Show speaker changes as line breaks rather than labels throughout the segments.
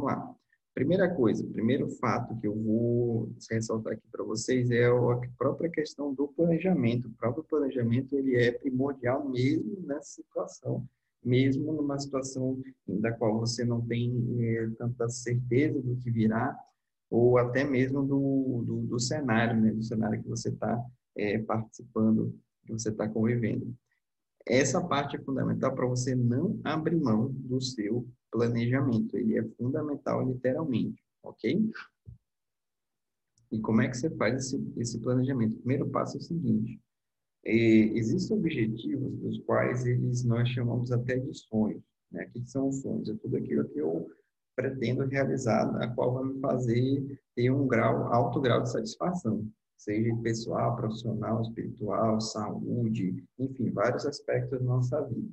vamos lá. Primeira coisa, primeiro fato que eu vou ressaltar aqui para vocês é a própria questão do planejamento. O próprio planejamento ele é primordial mesmo nessa situação, mesmo numa situação da qual você não tem é, tanta certeza do que virá, ou até mesmo do, do, do cenário, né? do cenário que você está é, participando, que você está convivendo. Essa parte é fundamental para você não abrir mão do seu planejamento. Ele é fundamental, literalmente, ok? E como é que você faz esse, esse planejamento? O primeiro passo é o seguinte: é, existem objetivos dos quais eles nós chamamos até de sonhos. Né? O que são os sonhos? É tudo aquilo que eu pretendo realizar, a qual vai me fazer ter um grau, alto grau de satisfação seja pessoal, profissional, espiritual, saúde, enfim, vários aspectos da nossa vida.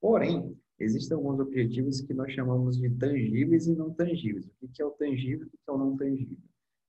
Porém, existem alguns objetivos que nós chamamos de tangíveis e não tangíveis. O que é o tangível e o que é o não tangível?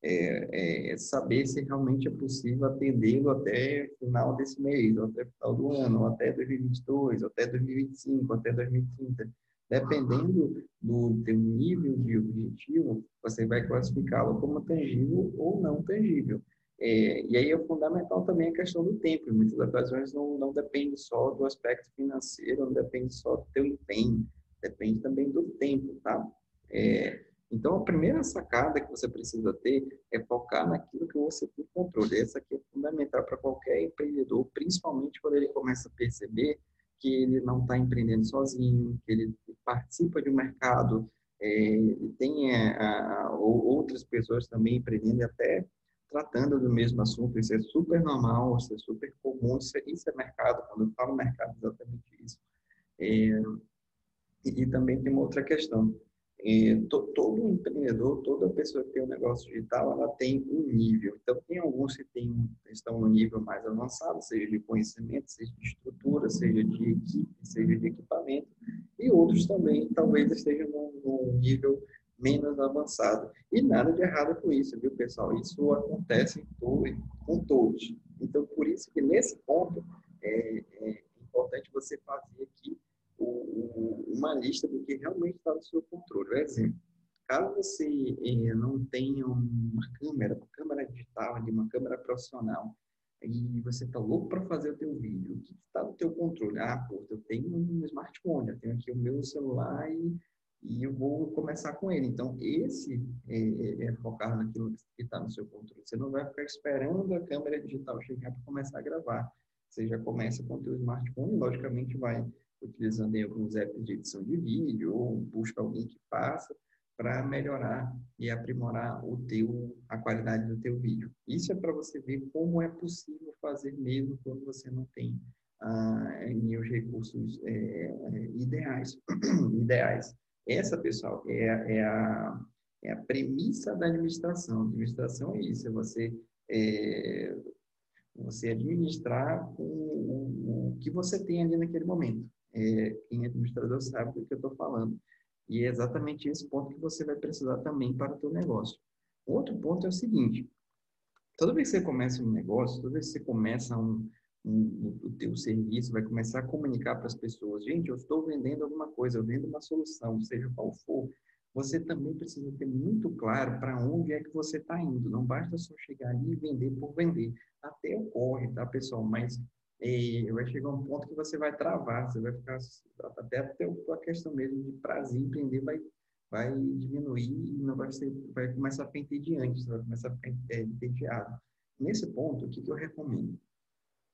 É, é saber se realmente é possível atendê-lo até final desse mês, ou até final do ano, ou até 2022, ou até 2025, ou até 2030. Dependendo do teu nível de objetivo, você vai classificá-lo como tangível ou não tangível. É, e aí é fundamental também a questão do tempo. Em muitas ocasiões não, não depende só do aspecto financeiro, não depende só do teu empenho, depende também do tempo, tá? É, então, a primeira sacada que você precisa ter é focar naquilo que você tem controle. Essa aqui é fundamental para qualquer empreendedor, principalmente quando ele começa a perceber que ele não está empreendendo sozinho, que ele participa de um mercado, é, tem é, a, a, outras pessoas também empreendendo até tratando do mesmo assunto, isso é super normal, isso é super comum, isso é, isso é mercado, quando eu falo mercado, é exatamente isso. É, e, e, também tem uma outra questão, é, to, todo empreendedor, toda pessoa que tem um negócio digital, ela tem um nível, então tem alguns que tem, estão no nível mais avançado, seja de conhecimento, seja de estrutura, seja de equipe, seja de equipamento, e outros também talvez estejam num nível menos avançado. E nada de errado com isso, viu, pessoal? Isso acontece com todos. Então, por isso que nesse ponto é, é importante você fazer aqui o, o, uma lista do que realmente está no seu controle. Por exemplo, caso você é, não tenha uma câmera, uma câmera digital, uma câmera profissional, e você está louco para fazer o teu vídeo, o que está no teu controle? Ah, pô, eu tenho um smartphone, eu tenho aqui o meu celular e e eu vou começar com ele. Então, esse é, é, é focar naquilo que está no seu controle. Você não vai ficar esperando a câmera digital chegar para começar a gravar. Você já começa com o seu smartphone, logicamente vai utilizando alguns apps de edição de vídeo ou busca alguém que faça para melhorar e aprimorar o teu a qualidade do teu vídeo. Isso é para você ver como é possível fazer mesmo quando você não tem ah, os recursos é, ideais ideais essa, pessoal, é, é, a, é a premissa da administração. A administração é isso, é você, é, você administrar o, o, que você tem ali naquele momento. É, quem é administrador sabe do que eu estou falando. E é exatamente esse ponto que você vai precisar também para o teu negócio. Outro ponto é o seguinte, toda vez que você começa um negócio, toda vez que você começa um, o teu serviço, vai começar a comunicar para as pessoas, gente, eu estou vendendo alguma coisa, eu vendo uma solução, seja qual for, você também precisa ter muito claro para onde é que você está indo. Não basta só chegar ali e vender por vender. Até ocorre, tá, pessoal? Mas é, vai chegar um ponto que você vai travar, você vai ficar até a questão mesmo de prazer empreender vai vai diminuir e não vai ser, vai começar a ficar entediante, você vai começar a ficar é, entediado. Nesse ponto, o que, que eu recomendo?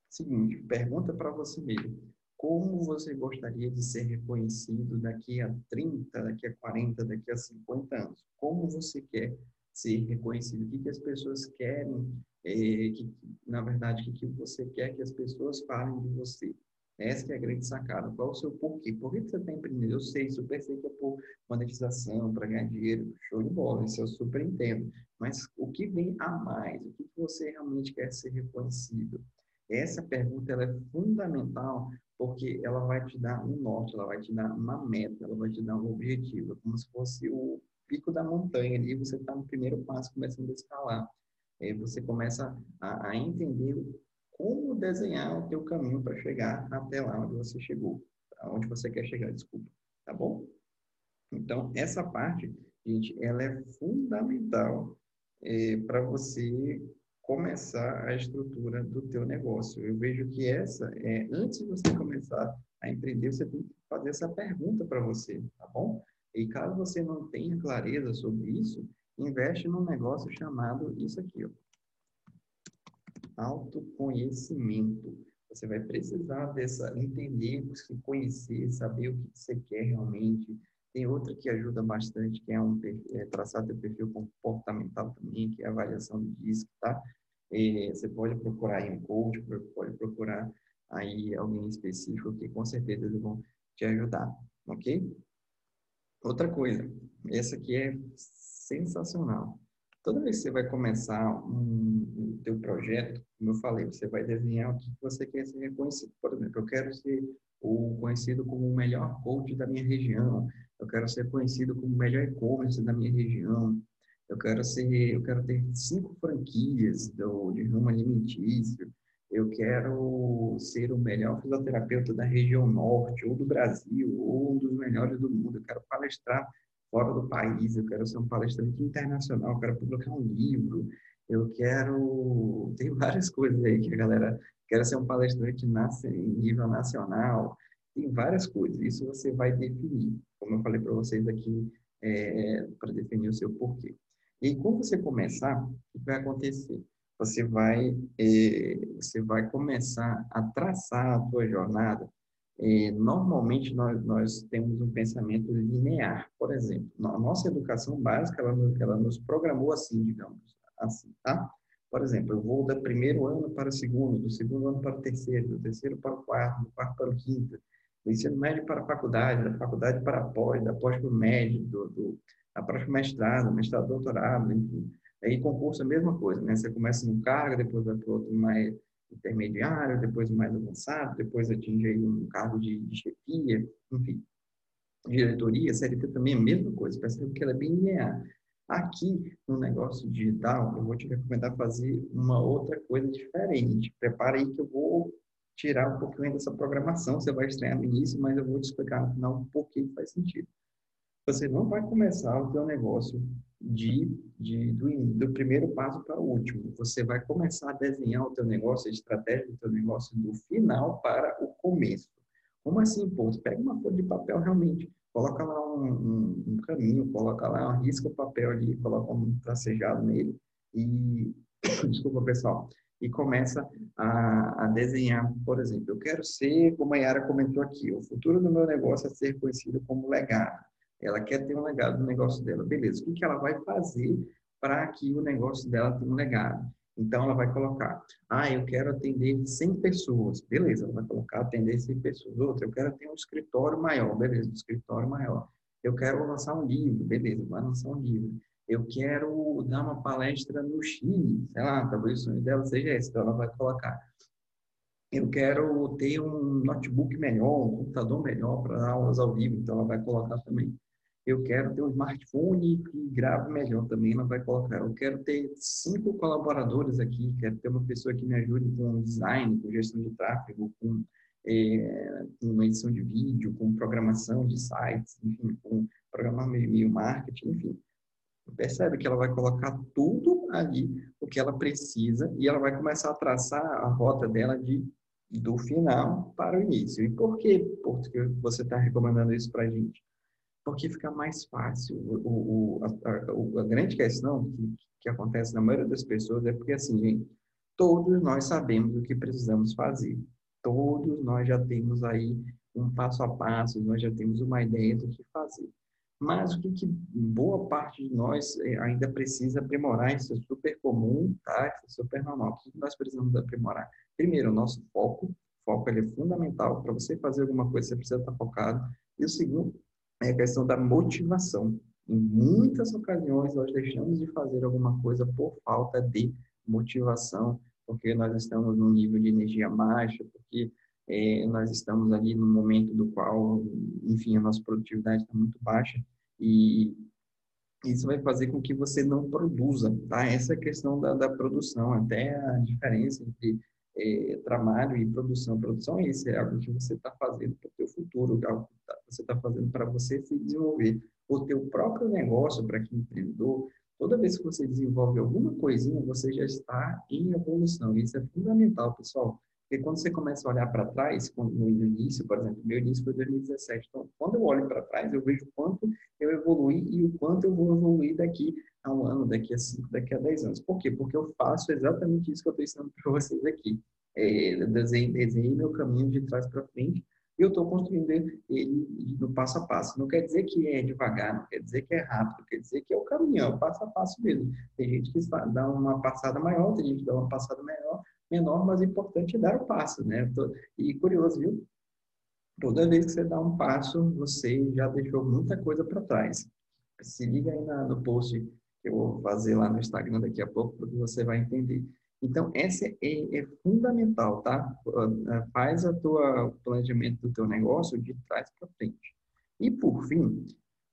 Seguinte, pergunta para você mesmo. Como você gostaria de ser reconhecido daqui a 30, daqui a 40, daqui a 50 anos? Como você quer ser reconhecido? O que, que as pessoas querem? É, que, na verdade, o que, que você quer que as pessoas falem de você? Essa é a grande sacada. Qual o seu porquê? Por que você está empreendendo? Eu sei, super sei que é por monetização, para ganhar dinheiro, show de bola, isso eu super entendo. Mas o que vem a mais? O que você realmente quer ser reconhecido? Essa pergunta ela é fundamental porque ela vai te dar um norte, ela vai te dar uma meta, ela vai te dar um objetivo, é como se fosse o pico da montanha ali, você está no primeiro passo começando a escalar. Aí você começa a, a entender como desenhar o teu caminho para chegar até lá onde você chegou, aonde você quer chegar, desculpa, tá bom? Então, essa parte gente, ela é fundamental é, para você começar a estrutura do teu negócio. Eu vejo que essa é antes de você começar a empreender, você tem que fazer essa pergunta para você, tá bom? E caso você não tenha clareza sobre isso, investe num negócio chamado isso aqui, ó. Autoconhecimento. Você vai precisar dessa, entender, se conhecer, saber o que você quer realmente. Tem outra que ajuda bastante, que é um é, traçar teu perfil comportamental também, que é a avaliação de DISC, tá? E você pode procurar aí um coach, pode procurar aí alguém específico que com certeza eles vão te ajudar, ok? Outra coisa, essa aqui é sensacional. Toda vez que você vai começar um, um teu projeto, como eu falei, você vai desenhar o que você quer ser reconhecido. Por exemplo, eu quero ser o conhecido como o melhor coach da minha região. Eu quero ser conhecido como o melhor e-commerce da minha região. Eu quero ser, eu quero ter cinco franquias do, de ramo alimentício eu quero ser o melhor fisioterapeuta da região norte, ou do Brasil, ou um dos melhores do mundo, eu quero palestrar fora do país, eu quero ser um palestrante internacional, eu quero publicar um livro, eu quero. Tem várias coisas aí que a galera. Quero ser um palestrante em nível nacional, tem várias coisas, isso você vai definir, como eu falei para vocês aqui, é, para definir o seu porquê. E quando você começar, o que vai acontecer? você vai, eh, você vai começar a traçar a tua jornada. Eh, normalmente, nós, nós temos um pensamento linear. Por exemplo, a nossa educação básica, ela, ela nos programou assim, digamos, assim, tá? Por exemplo, eu vou do primeiro ano para o segundo, do segundo ano para o terceiro, do terceiro para o quarto, do quarto para o quinto, do ensino médio para a faculdade, da faculdade para a pós, da pós para o médio, do, do, da pós para o mestrado, mestrado, doutorado, enfim. Aí concurso é a mesma coisa, né? Você começa no cargo, depois vai para outro mais intermediário, depois mais avançado, depois atinge aí um cargo de, de chefia, enfim. Diretoria, CLT também é a mesma coisa, percebe que ela é bem linear. Aqui, no negócio digital, eu vou te recomendar fazer uma outra coisa diferente. Prepara aí que eu vou tirar um pouquinho dessa programação, você vai estranhar no início, mas eu vou te explicar no final um pouquinho que faz sentido. Você não vai começar o seu negócio de, de do, do, primeiro passo para o último. Você vai começar a desenhar o teu negócio, a estratégia do teu negócio do final para o começo. Como assim, pô? Pega uma folha de papel realmente, coloca lá um, um, um caminho, coloca lá, risca o papel ali, coloca um tracejado nele e, desculpa pessoal, e começa a, a, desenhar, por exemplo, eu quero ser, como a Yara comentou aqui, o futuro do meu negócio é ser conhecido como legado. Ela quer ter um legado no negócio dela. Beleza, o que ela vai fazer para que o negócio dela tenha um legado? Então, ela vai colocar, ah, eu quero atender 100 pessoas. Beleza, ela vai colocar atender 100 pessoas. Outra, eu quero ter um escritório maior. Beleza, um escritório maior. Eu quero lançar um livro. Beleza, vai lançar um livro. Eu quero dar uma palestra no Chile. Sei lá, talvez o sonho dela seja esse. Então, ela vai colocar. Eu quero ter um notebook melhor, um computador melhor para aulas ao vivo. Então, ela vai colocar também eu quero ter um smartphone que grave melhor também, ela vai colocar. Eu quero ter cinco colaboradores aqui, quero ter uma pessoa que me ajude com design, com gestão de tráfego, com, é, com edição de vídeo, com programação de sites, enfim, com programar meio marketing, enfim. Percebe que ela vai colocar tudo ali, o que ela precisa, e ela vai começar a traçar a rota dela de do final para o início. E por que porque você está recomendando isso para a gente? porque fica mais fácil. O, o, a, a, grande questão que, que acontece na maioria das pessoas é porque, assim, gente, todos nós sabemos o que precisamos fazer. Todos nós já temos aí um passo a passo, nós já temos uma ideia do que fazer. Mas o que, boa parte de nós eh, ainda precisa aprimorar, isso é super comum, tá? Isso é super normal. O que nós precisamos aprimorar? Primeiro, o nosso foco. O foco é fundamental. Para você fazer alguma coisa, você precisa estar focado. E o segundo é a questão da motivação. Em muitas ocasiões, nós deixamos de fazer alguma coisa por falta de motivação, porque nós estamos num nível de energia baixa, porque é, nós estamos ali no momento do qual, enfim, a nossa produtividade está muito baixa e isso vai fazer com que você não produza, tá? Essa é questão da, da produção, até a diferença entre é, trabalho e produção. Produção é isso, é algo que você está fazendo para o seu futuro, algo que tá, você está fazendo para você se desenvolver. o teu próprio negócio para quem empreendedor, toda vez que você desenvolve alguma coisinha, você já está em evolução. Isso é fundamental, pessoal. Porque quando você começa a olhar para trás, no início, por exemplo, meu início foi 2017. Então, quando eu olho para trás, eu vejo o quanto eu evolui e o quanto eu vou evoluir daqui a um ano, daqui a cinco, daqui a dez anos. Por quê? Porque eu faço exatamente isso que eu estou ensinando para vocês aqui. É, desenhei, desenhei meu caminho de trás para frente e eu estou construindo ele no passo a passo. Não quer dizer que é devagar, não quer dizer que é rápido, quer dizer que é o caminho, é o passo a passo mesmo. Tem gente que dá uma passada maior, tem gente que dá uma passada menor, menor, mas o importante é dar o passo, né? E curioso, viu? Toda vez que você dá um passo, você já deixou muita coisa para trás. Se liga aí na, no post que eu vou fazer lá no Instagram daqui a pouco, porque você vai entender. Então, essa é, é, fundamental, tá? Faz a tua planejamento do teu negócio de trás para frente. E, por fim,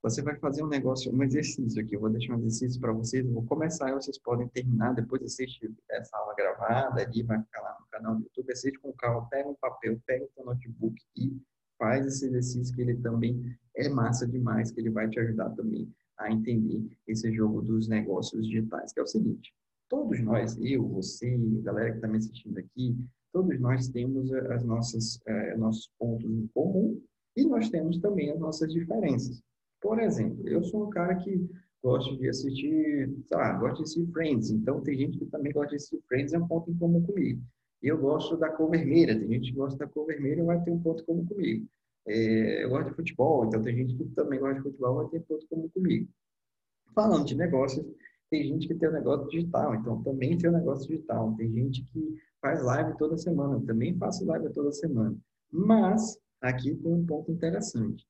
você vai fazer um negócio, um exercício aqui. Eu vou deixar um exercício para vocês. Eu vou começar e vocês podem terminar. Depois assiste essa aula gravada ali, vai ficar lá no canal do YouTube. Assiste com calma, pega um papel, pega o teu notebook e faz esse exercício que ele também é massa demais, que ele vai te ajudar também a entender esse jogo dos negócios digitais, que é o seguinte. Todos nós, eu, você, galera que está me assistindo aqui, todos nós temos as nossas, eh, nossos pontos em comum e nós temos também as nossas diferenças. Por exemplo, eu sou um cara que gosto de assistir, sei lá, gosto de assistir Friends, então tem gente que também gosta de assistir Friends, é um ponto em comum comigo. Eu gosto da cor vermelha, tem gente que gosta da cor vermelha vai ter um ponto comum comigo. É, eu gosto de futebol, então tem gente que também gosta de futebol vai ter um ponto comum comigo. Falando de negócios, tem gente que tem um negócio digital, então também tem um negócio digital. Tem gente que faz live toda semana, também faço live toda semana. Mas aqui tem um ponto interessante.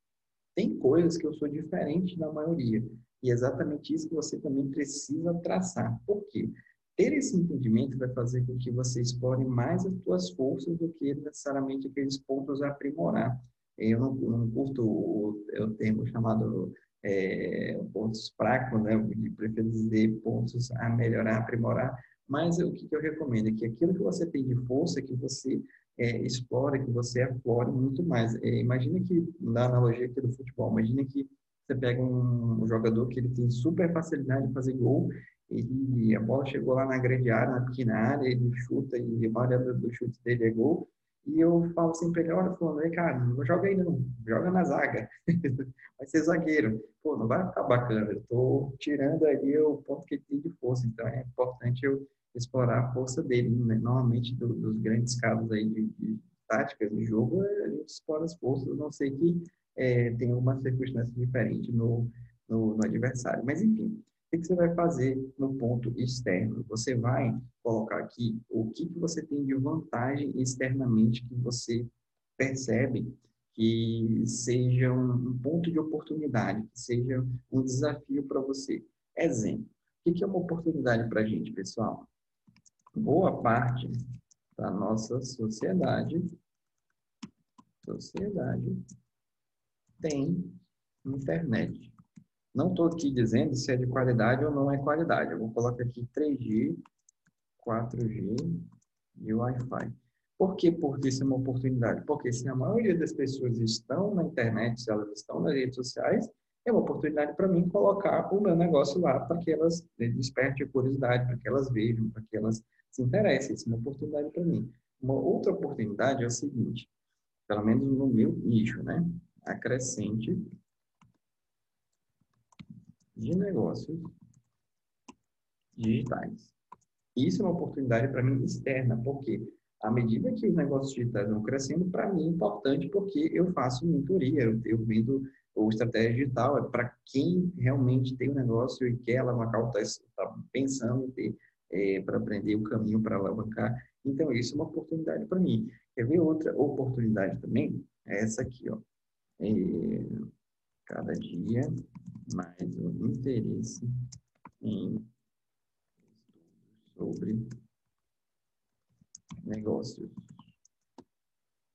Tem coisas que eu sou diferente da maioria. E é exatamente isso que você também precisa traçar. Por quê? Ter esse entendimento vai fazer com que você explore mais as suas forças do que necessariamente aqueles pontos a aprimorar. Eu não, não curto o, o termo chamado é, pontos fracos, né? Eu prefiro dizer pontos a melhorar, aprimorar. Mas o que, que eu recomendo é que aquilo que você tem de força, que você é, explora, que você aflore muito mais. É, imagina que, na analogia aqui do futebol, imagina que você pega um, um, jogador que ele tem super facilidade de fazer gol, e a bola chegou lá na grande área, na pequena área, ele chuta e a maioria do chute dele é gol, e eu falo assim pra ele, olha, falando, aí, cara, não joga aí não, joga na zaga, vai ser zagueiro. Pô, não vai ficar bacana, eu tô tirando ali o ponto que ele tem de força, então é importante eu explorar a força dele. Né? Normalmente, do, dos grandes casos aí de, de, táticas de jogo, a gente explora as forças, a não sei que é, tem uma circunstância diferente no, no, no adversário. Mas, enfim, o que você vai fazer no ponto externo? Você vai colocar aqui o que, que você tem de vantagem externamente que você percebe que seja um, ponto de oportunidade, que seja um desafio para você. Exemplo. O que é uma oportunidade para a gente, pessoal? Boa parte da nossa sociedade, sociedade tem internet. Não estou aqui dizendo se é de qualidade ou não é qualidade. Eu vou colocar aqui 3G, 4G e Wi-Fi. Por que porque isso é uma oportunidade? Porque se a maioria das pessoas estão na internet, se elas estão nas redes sociais, é uma oportunidade para mim colocar o meu negócio lá para que elas despertem curiosidade, para que elas vejam, para que elas se interessa, isso é uma oportunidade para mim. Uma outra oportunidade é o seguinte, pelo menos no meu nicho, né? Acrescente de negócios digitais. Isso é uma oportunidade para mim externa, porque à medida que os negócios digitais vão crescendo, para mim é importante porque eu faço mentoria, eu, eu vendo o estratégia digital, é para quem realmente tem um negócio e quer alavancar, está pensando em é, para aprender o caminho para alavancar. Então, isso é uma oportunidade para mim. Quer ver outra oportunidade também? É essa aqui, ó. É, cada dia mais o interesse em sobre negócios.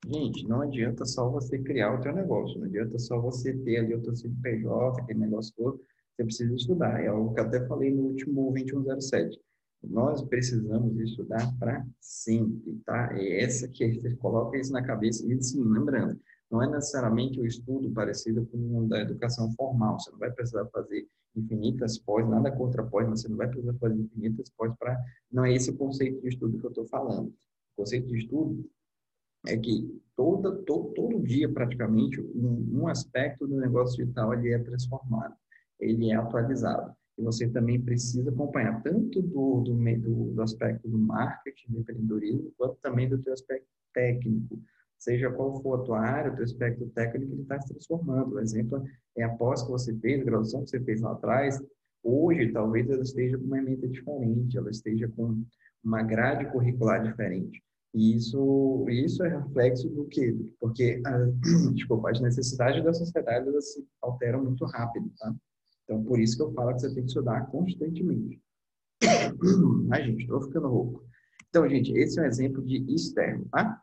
Gente, não adianta só você criar o teu negócio, não adianta só você ter ali o teu CNPJ, aquele negócio todo, você precisa estudar. É algo que eu até falei no último 2107. Nós precisamos estudar para sempre, tá? É essa que você coloca isso na cabeça e sim, lembrando, não é necessariamente o estudo parecido com o da educação formal. Você não vai precisar fazer infinitas pós, nada contra pós, mas você não vai precisar fazer infinitas pós para. Não é esse o conceito de estudo que eu estou falando. O conceito de estudo é que toda, todo, todo dia, praticamente, um, um aspecto do negócio digital ele é transformado, ele é atualizado. E você também precisa acompanhar tanto do, do, do, do aspecto do marketing, do empreendedorismo, quanto também do teu aspecto técnico. Seja qual for a tua área, o teu aspecto técnico, ele está se transformando. O exemplo é a pós que você fez, a graduação que você fez lá atrás, hoje talvez ela esteja com uma emenda diferente, ela esteja com uma grade curricular diferente. E isso, isso é reflexo do quê? Porque, a, desculpa, as necessidades da sociedade elas se alteram muito rápido, tá? Então, por isso que eu falo que você tem que estudar constantemente. Ai, gente, estou ficando rouco. Então, gente, esse é um exemplo de externo, tá?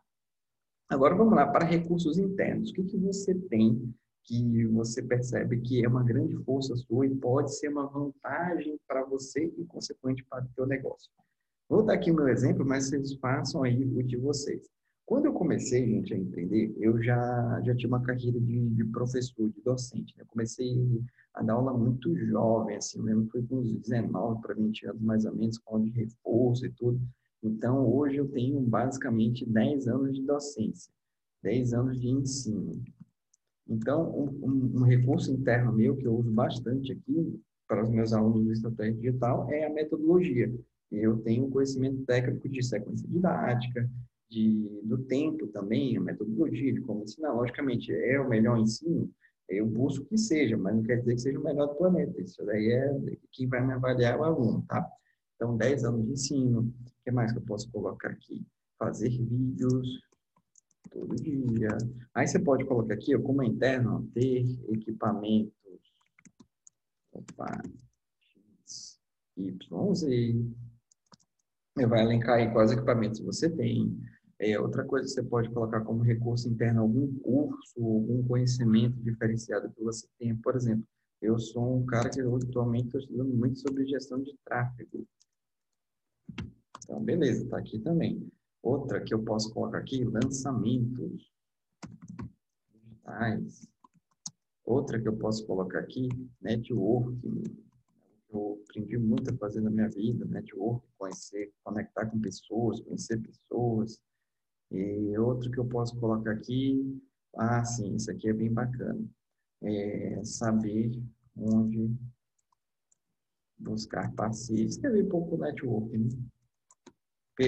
Agora, vamos lá para recursos internos. O que, que você tem que você percebe que é uma grande força sua e pode ser uma vantagem para você e, consequente, para o seu negócio? Vou dar aqui o meu exemplo, mas vocês façam aí o de vocês. Quando eu comecei, gente, a empreender, eu já, já tinha uma carreira de, de professor, de docente. Né? Eu comecei a dar aula muito jovem, assim, eu foi com uns 19 para 20 anos, mais ou menos, com aula de reforço e tudo. Então, hoje eu tenho basicamente 10 anos de docência, 10 anos de ensino. Então, um, um, um recurso interno meu que eu uso bastante aqui para os meus alunos do Estratégia Digital é a metodologia. Eu tenho conhecimento técnico de sequência didática, de, do tempo também, a metodologia de como ensinar. Logicamente, é o melhor ensino, eu busco que seja, mas não quer dizer que seja o melhor do planeta. Isso daí é quem vai me avaliar é o aluno, tá? Então, 10 anos de ensino. O que mais que eu posso colocar aqui? Fazer vídeos todo dia. Aí você pode colocar aqui, ó, como é interno, ter equipamentos. Opa, X, Y, Z vai elencar aí quais equipamentos você tem. É, outra coisa que você pode colocar como recurso interno, algum curso, algum conhecimento diferenciado que você tenha. Por exemplo, eu sou um cara que atualmente estou estudando muito sobre gestão de tráfego. Então, beleza, está aqui também. Outra que eu posso colocar aqui, lançamentos digitais. Outra que eu posso colocar aqui, networking eu aprendi muito a fazer na minha vida, network, conhecer, conectar com pessoas, conhecer pessoas. E outro que eu posso colocar aqui, ah, sim, isso aqui é bem bacana. É saber onde buscar parceiros. Um pouco network, né?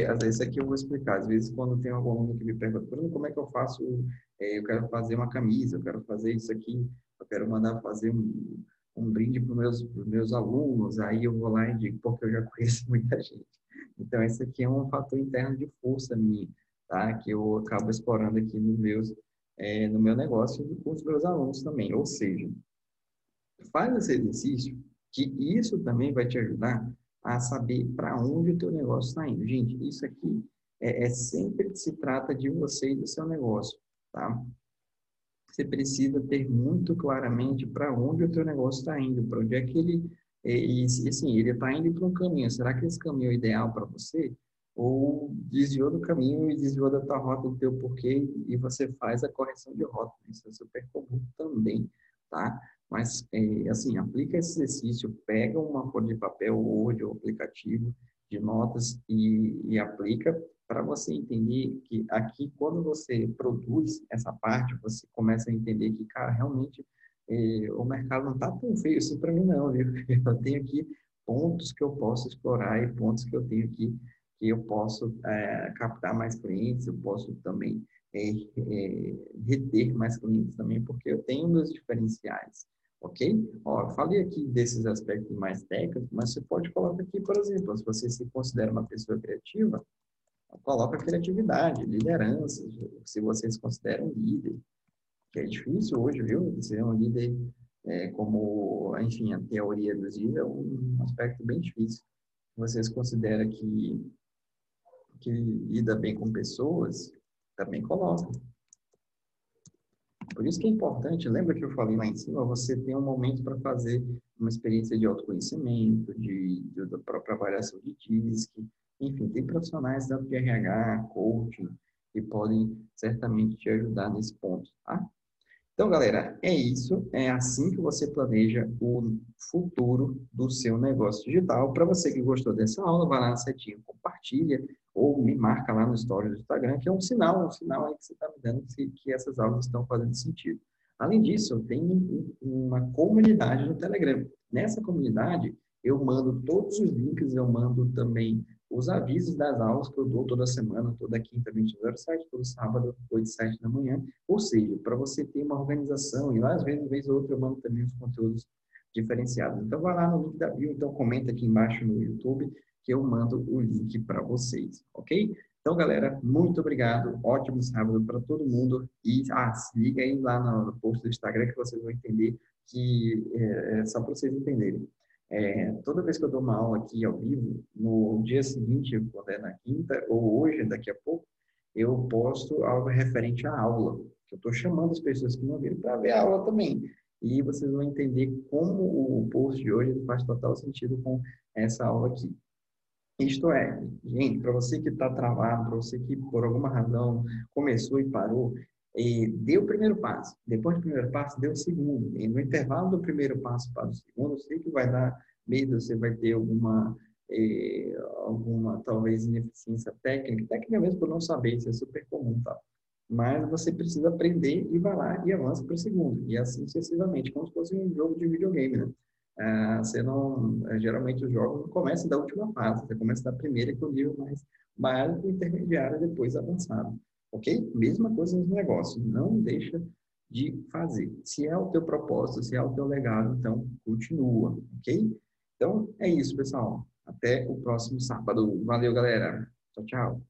Às aqui eu vou explicar. Às vezes quando tem algum aluno que me pergunta, como é que eu faço? É, eu quero fazer uma camisa, eu quero fazer isso aqui, eu quero mandar fazer um, um brinde para os meus, meus alunos, aí eu vou lá e digo, porque eu já conheço muita gente. Então, esse aqui é um fator interno de força minha, tá? Que eu acabo explorando aqui nos meus, é, no meu negócio e com os meus alunos também. Ou seja, faz esse exercício, que isso também vai te ajudar a saber para onde o teu negócio está indo. Gente, isso aqui é, é sempre se trata de você e do seu negócio, tá? Você precisa ter muito claramente para onde o teu negócio está indo, para onde é que ele é, e, assim, ele está indo para um caminho. Será que esse caminho é ideal para você? Ou desviou do caminho e desviou da tua rota do teu porquê e você faz a correção de rota. Isso é super comum também, tá? Mas, é, assim, aplica esse exercício, pega uma folha de papel, Word ou aplicativo de notas e, e aplica para você entender que aqui, quando você produz essa parte, você começa a entender que, cara, realmente eh, o mercado não está tão feio assim para mim, não, viu? Eu tenho aqui pontos que eu posso explorar e pontos que eu tenho aqui que eu posso é, captar mais clientes, eu posso também é, reter mais clientes também, porque eu tenho meus diferenciais, ok? Ó, eu falei aqui desses aspectos mais técnicos, mas você pode colocar aqui, por exemplo, se você se considera uma pessoa criativa, coloca criatividade, liderança, se vocês consideram líder, que é difícil hoje, viu? Ser um líder, é, como, enfim, a teoria dos líderes é um aspecto bem difícil. Vocês consideram que, que lida bem com pessoas, também coloca. Por isso que é importante, lembra que eu falei lá em cima, você tem um momento para fazer uma experiência de autoconhecimento, de, de, da própria avaliação de DISC, enfim, tem profissionais tanto de RH, coaching, que podem certamente te ajudar nesse ponto, tá? Então, galera, é isso. É assim que você planeja o futuro do seu negócio digital. Para você que gostou dessa aula, vai lá na setinha, compartilha ou me marca lá no story do Instagram, que é um sinal, um sinal aí que você está me dando que essas aulas estão fazendo sentido. Além disso, tenho uma comunidade no Telegram. Nessa comunidade, eu mando todos os links, eu mando também os avisos das aulas que eu dou toda semana, toda quinta, 20h07, todo sábado, 8 7 da manhã. Ou seja, para você ter uma organização, e lá às vezes, vez ou outra, eu mando também os conteúdos diferenciados. Então, vai lá no link da bio, então comenta aqui embaixo no YouTube, que eu mando o link para vocês, ok? Então, galera, muito obrigado. Ótimo sábado para todo mundo. E ah, se liga aí lá no post do Instagram que vocês vão entender que é, é só para vocês entenderem. É, toda vez que eu dou uma aula aqui ao vivo, no dia seguinte, quando é na quinta, ou hoje, daqui a pouco, eu posto algo referente à aula. Eu estou chamando as pessoas que não viram para ver a aula também. E vocês vão entender como o post de hoje faz total sentido com essa aula aqui. Isto é, gente, para você que está travado, para você que por alguma razão começou e parou, e deu o primeiro passo. Depois do primeiro passo, deu o segundo. E no intervalo do primeiro passo para o segundo, eu sei que vai dar medo, você vai ter alguma, eh, alguma talvez, ineficiência técnica. Técnica mesmo por não saber, isso é super comum, tá? Mas você precisa aprender e vai lá e avança para o segundo. E assim sucessivamente, como se fosse um jogo de videogame, né? Ah, você não, geralmente os jogos não começam da última fase, você começa da primeira, que é o nível mais básico, intermediário e depois avançado. Ok? Mesma coisa nos negócios. Não deixa de fazer. Se é o teu propósito, se é o teu legado, então continua. Ok? Então é isso, pessoal. Até o próximo sábado. Valeu, galera. Tchau, tchau.